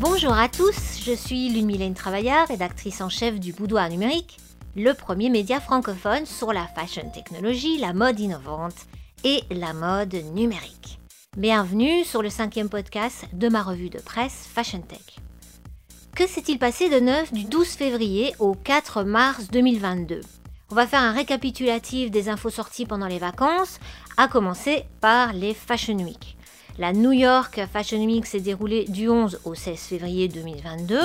Bonjour à tous, je suis Lune Mylène Travaillard, rédactrice en chef du Boudoir Numérique, le premier média francophone sur la fashion technologie, la mode innovante et la mode numérique. Bienvenue sur le cinquième podcast de ma revue de presse Fashion Tech. Que s'est-il passé de neuf du 12 février au 4 mars 2022 On va faire un récapitulatif des infos sorties pendant les vacances, à commencer par les Fashion Week. La New York Fashion Week s'est déroulée du 11 au 16 février 2022.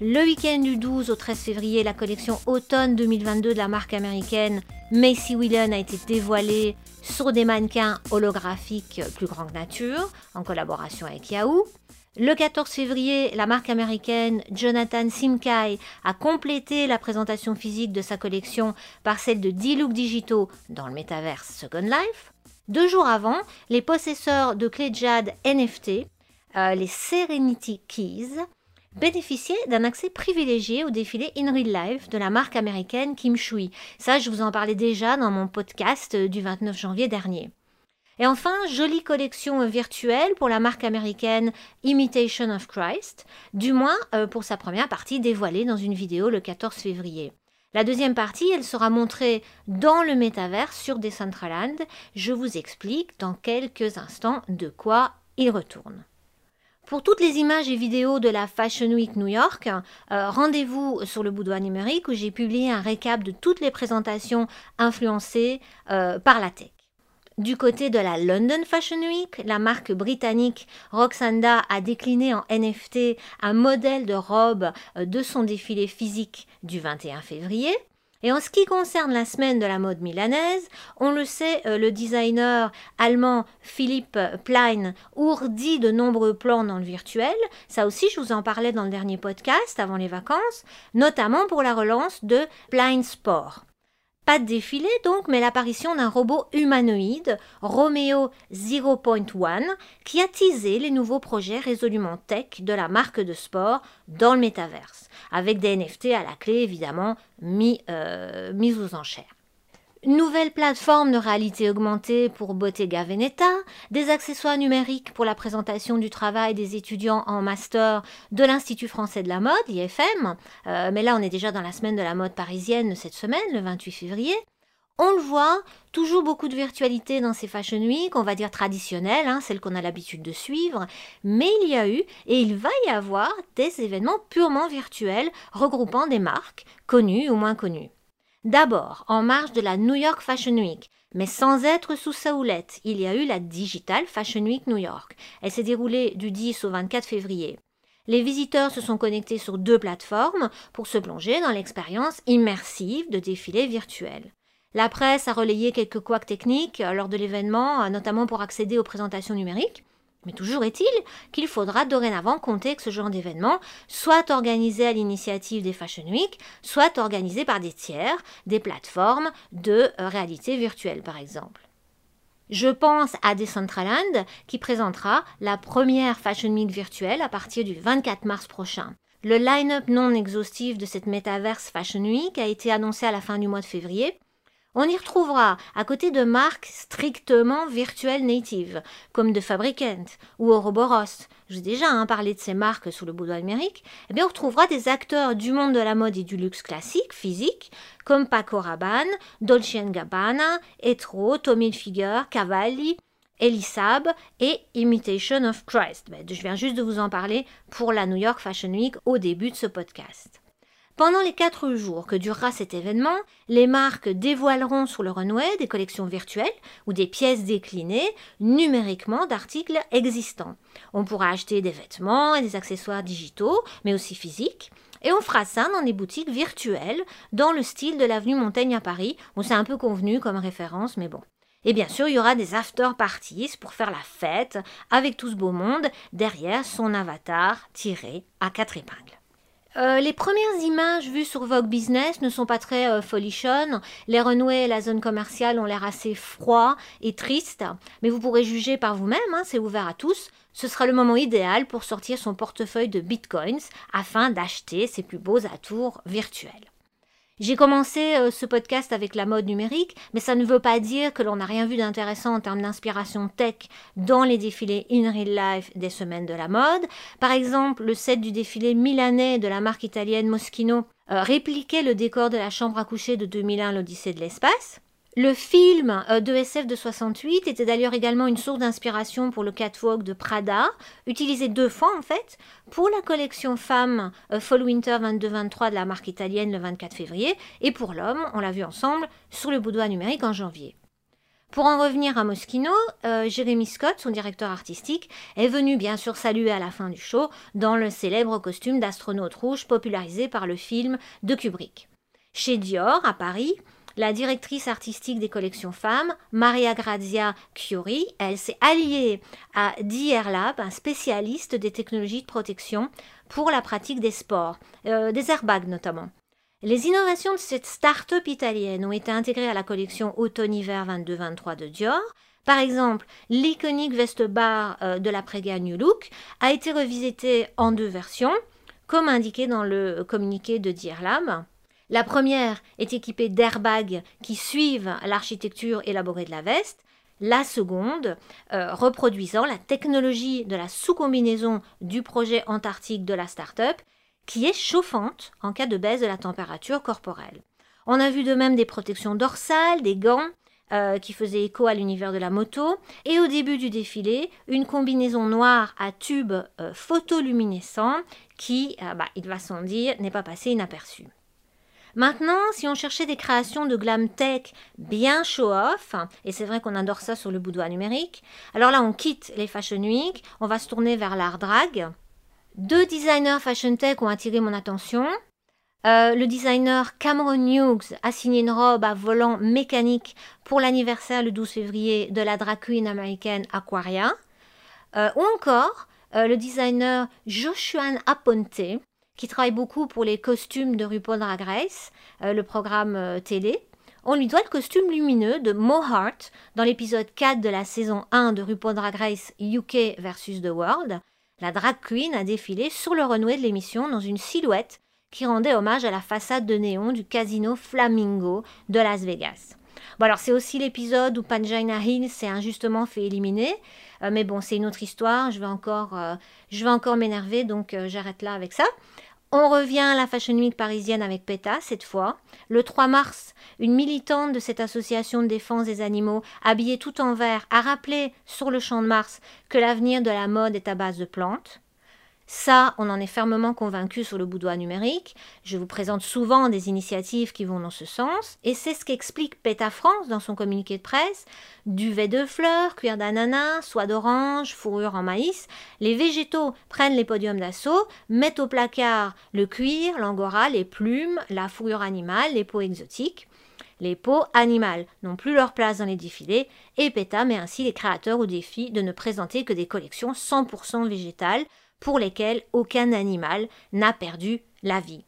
Le week-end du 12 au 13 février, la collection automne 2022 de la marque américaine Macy Whelan a été dévoilée sur des mannequins holographiques plus grand que nature, en collaboration avec Yahoo. Le 14 février, la marque américaine Jonathan Simkai a complété la présentation physique de sa collection par celle de 10 looks digitaux dans le métaverse Second Life. Deux jours avant, les possesseurs de clés JAD NFT, euh, les Serenity Keys, bénéficiaient d'un accès privilégié au défilé In Real Life de la marque américaine Kim Shui. Ça, je vous en parlais déjà dans mon podcast du 29 janvier dernier. Et enfin, jolie collection virtuelle pour la marque américaine Imitation of Christ, du moins euh, pour sa première partie dévoilée dans une vidéo le 14 février. La deuxième partie, elle sera montrée dans le métavers sur Decentraland. Je vous explique dans quelques instants de quoi il retourne. Pour toutes les images et vidéos de la Fashion Week New York, euh, rendez-vous sur le boudoir numérique où j'ai publié un récap de toutes les présentations influencées euh, par la tech. Du côté de la London Fashion Week, la marque britannique Roxanda a décliné en NFT un modèle de robe euh, de son défilé physique du 21 février. Et en ce qui concerne la semaine de la mode milanaise, on le sait, euh, le designer allemand Philippe Plein ourdit de nombreux plans dans le virtuel. Ça aussi, je vous en parlais dans le dernier podcast avant les vacances, notamment pour la relance de Plein Sport. Pas de défilé donc, mais l'apparition d'un robot humanoïde, Romeo 0.1, qui a teasé les nouveaux projets résolument tech de la marque de sport dans le métaverse, avec des NFT à la clé évidemment mis, euh, mis aux enchères nouvelle plateforme de réalité augmentée pour Bottega Veneta, des accessoires numériques pour la présentation du travail des étudiants en master de l'Institut français de la mode, IFM, euh, mais là on est déjà dans la semaine de la mode parisienne cette semaine, le 28 février. On le voit, toujours beaucoup de virtualité dans ces Fashion Week, on va dire traditionnelles, hein, celles qu'on a l'habitude de suivre, mais il y a eu et il va y avoir des événements purement virtuels regroupant des marques, connues ou moins connues. D'abord, en marge de la New York Fashion Week, mais sans être sous sa houlette, il y a eu la Digital Fashion Week New York. Elle s'est déroulée du 10 au 24 février. Les visiteurs se sont connectés sur deux plateformes pour se plonger dans l'expérience immersive de défilés virtuels. La presse a relayé quelques couacs techniques lors de l'événement, notamment pour accéder aux présentations numériques. Mais toujours est-il qu'il faudra dorénavant compter que ce genre d'événement soit organisé à l'initiative des Fashion Week, soit organisé par des tiers, des plateformes de euh, réalité virtuelle par exemple. Je pense à Decentraland qui présentera la première Fashion Week virtuelle à partir du 24 mars prochain. Le line-up non exhaustif de cette Metaverse Fashion Week a été annoncé à la fin du mois de février on y retrouvera, à côté de marques strictement virtuelles natives, comme de Fabricant ou Ouroboros, j'ai déjà hein, parlé de ces marques sous le boudoir numérique, eh bien on retrouvera des acteurs du monde de la mode et du luxe classique, physique, comme Paco Rabanne, Dolce Gabbana, Etro, Tommy Hilfiger, Cavalli, Elisab et Imitation of Christ. Ben, je viens juste de vous en parler pour la New York Fashion Week au début de ce podcast. Pendant les quatre jours que durera cet événement, les marques dévoileront sur le runway des collections virtuelles ou des pièces déclinées numériquement d'articles existants. On pourra acheter des vêtements et des accessoires digitaux, mais aussi physiques. Et on fera ça dans des boutiques virtuelles, dans le style de l'avenue Montaigne à Paris. Bon, c'est un peu convenu comme référence, mais bon. Et bien sûr, il y aura des after parties pour faire la fête avec tout ce beau monde derrière son avatar tiré à quatre épingles. Euh, les premières images vues sur Vogue Business ne sont pas très euh, folichonnes. Les runways et la zone commerciale ont l'air assez froids et tristes, mais vous pourrez juger par vous-même, hein, c'est ouvert à tous. Ce sera le moment idéal pour sortir son portefeuille de bitcoins afin d'acheter ses plus beaux atours virtuels. J'ai commencé euh, ce podcast avec la mode numérique, mais ça ne veut pas dire que l'on n'a rien vu d'intéressant en termes d'inspiration tech dans les défilés in real life des semaines de la mode. Par exemple, le set du défilé milanais de la marque italienne Moschino euh, répliquait le décor de la chambre à coucher de 2001, l'Odyssée de l'espace. Le film euh, de SF de 68 était d'ailleurs également une source d'inspiration pour le catwalk de Prada, utilisé deux fois en fait, pour la collection femme Fall Winter 22-23 de la marque italienne le 24 février, et pour l'homme, on l'a vu ensemble, sur le boudoir numérique en janvier. Pour en revenir à Moschino, euh, Jérémy Scott, son directeur artistique, est venu bien sûr saluer à la fin du show dans le célèbre costume d'astronaute rouge popularisé par le film de Kubrick. Chez Dior, à Paris, la directrice artistique des collections femmes, Maria Grazia Chiori, elle s'est alliée à DR Lab, un spécialiste des technologies de protection pour la pratique des sports, euh, des airbags notamment. Les innovations de cette start-up italienne ont été intégrées à la collection automne-hiver 22-23 de Dior. Par exemple, l'iconique veste bar euh, de l'après-guerre New Look a été revisitée en deux versions, comme indiqué dans le communiqué de DR Lab. La première est équipée d'airbags qui suivent l'architecture élaborée de la veste. La seconde, euh, reproduisant la technologie de la sous-combinaison du projet antarctique de la start-up, qui est chauffante en cas de baisse de la température corporelle. On a vu de même des protections dorsales, des gants, euh, qui faisaient écho à l'univers de la moto, et au début du défilé, une combinaison noire à tube euh, photoluminescent qui, bah, il va sans dire, n'est pas passé inaperçue. Maintenant, si on cherchait des créations de glam tech bien show-off, et c'est vrai qu'on adore ça sur le boudoir numérique, alors là on quitte les Fashion Week, on va se tourner vers l'art drag. Deux designers fashion tech ont attiré mon attention. Euh, le designer Cameron Hughes a signé une robe à volant mécanique pour l'anniversaire le 12 février de la drag queen américaine Aquaria. Euh, ou encore euh, le designer Joshua Aponte qui travaille beaucoup pour les costumes de RuPaul Drag Race, euh, le programme euh, télé. On lui doit le costume lumineux de Mo Hart dans l'épisode 4 de la saison 1 de RuPaul Drag Race UK versus The World. La drag queen a défilé sur le runway de l'émission dans une silhouette qui rendait hommage à la façade de néon du casino Flamingo de Las Vegas. Bon alors c'est aussi l'épisode où Pangina Hill s'est injustement fait éliminer, euh, mais bon c'est une autre histoire, je vais encore m'énerver donc j'arrête là avec ça. On revient à la Fashion Week parisienne avec PETA cette fois. Le 3 mars, une militante de cette association de défense des animaux, habillée tout en vert, a rappelé sur le champ de Mars que l'avenir de la mode est à base de plantes. Ça, on en est fermement convaincu sur le boudoir numérique. Je vous présente souvent des initiatives qui vont dans ce sens, et c'est ce qu'explique PETA France dans son communiqué de presse. Duvet de fleurs, cuir d'ananas, soie d'orange, fourrure en maïs, les végétaux prennent les podiums d'assaut, mettent au placard le cuir, l'angora, les plumes, la fourrure animale, les peaux exotiques. Les peaux animales n'ont plus leur place dans les défilés et PETA met ainsi les créateurs au défi de ne présenter que des collections 100% végétales pour lesquels aucun animal n'a perdu la vie.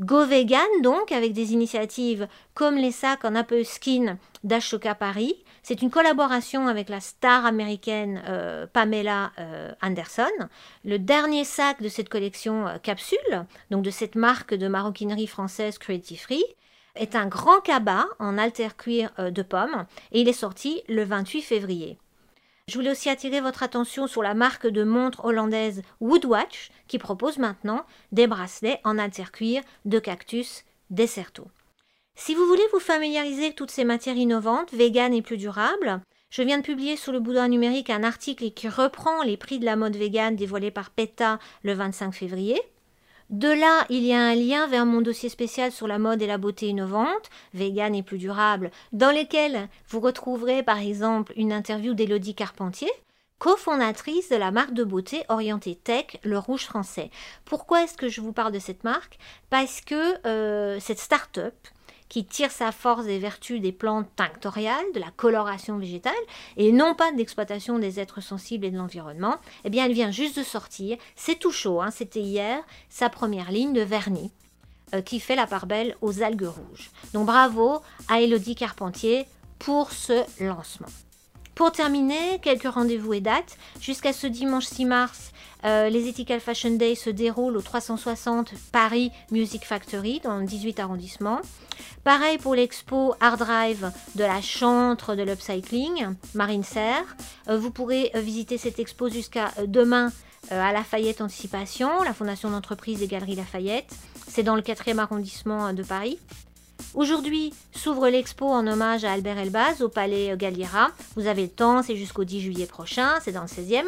Go vegan donc avec des initiatives comme les sacs en Apple Skin d'Ashoka Paris. C'est une collaboration avec la star américaine euh, Pamela euh, Anderson. Le dernier sac de cette collection euh, capsule, donc de cette marque de maroquinerie française Creative Free, est un grand cabas en alter cuir de pomme et il est sorti le 28 février. Je voulais aussi attirer votre attention sur la marque de montre hollandaise Woodwatch qui propose maintenant des bracelets en intercuir de cactus Deserto. Si vous voulez vous familiariser avec toutes ces matières innovantes, véganes et plus durables, je viens de publier sur le boudoir numérique un article qui reprend les prix de la mode végane dévoilés par PETA le 25 février. De là, il y a un lien vers mon dossier spécial sur la mode et la beauté innovante, vegan et plus durable, dans lequel vous retrouverez par exemple une interview d'Élodie Carpentier, cofondatrice de la marque de beauté orientée tech, le Rouge Français. Pourquoi est-ce que je vous parle de cette marque? Parce que euh, cette start-up, qui tire sa force des vertus des plantes tinctoriales, de la coloration végétale, et non pas de l'exploitation des êtres sensibles et de l'environnement, eh bien elle vient juste de sortir, c'est tout chaud, hein, c'était hier, sa première ligne de vernis euh, qui fait la part belle aux algues rouges. Donc bravo à Elodie Carpentier pour ce lancement. Pour terminer, quelques rendez-vous et dates. Jusqu'à ce dimanche 6 mars, euh, les Ethical Fashion Days se déroulent au 360 Paris Music Factory dans le 18 arrondissement. Pareil pour l'expo Art Drive de la chantre de l'upcycling, Marine Serre. Euh, vous pourrez euh, visiter cette expo jusqu'à demain à Lafayette Anticipation, la fondation d'entreprise des Galeries Lafayette. C'est dans le 4e arrondissement de Paris. Aujourd'hui s'ouvre l'expo en hommage à Albert Elbaz au Palais Galliera. Vous avez le temps, c'est jusqu'au 10 juillet prochain, c'est dans le 16e.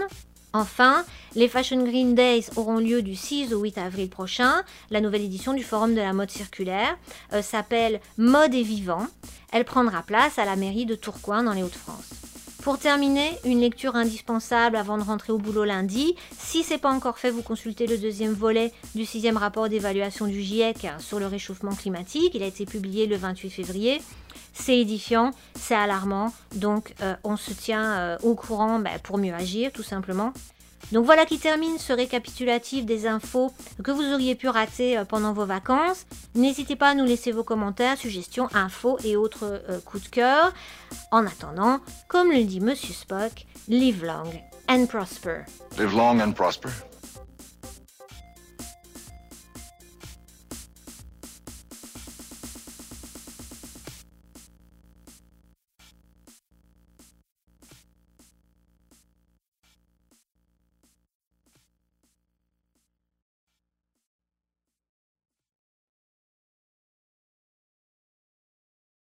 Enfin, les Fashion Green Days auront lieu du 6 au 8 avril prochain. La nouvelle édition du Forum de la mode circulaire euh, s'appelle Mode et Vivant. Elle prendra place à la mairie de Tourcoing dans les Hauts-de-France. Pour terminer, une lecture indispensable avant de rentrer au boulot lundi. Si c'est pas encore fait, vous consultez le deuxième volet du sixième rapport d'évaluation du GIEC sur le réchauffement climatique. Il a été publié le 28 février. C'est édifiant, c'est alarmant, donc euh, on se tient euh, au courant ben, pour mieux agir, tout simplement. Donc voilà qui termine ce récapitulatif des infos que vous auriez pu rater euh, pendant vos vacances. N'hésitez pas à nous laisser vos commentaires, suggestions, infos et autres euh, coups de cœur. En attendant, comme le dit Monsieur Spock, live long and prosper. Live long and prosper.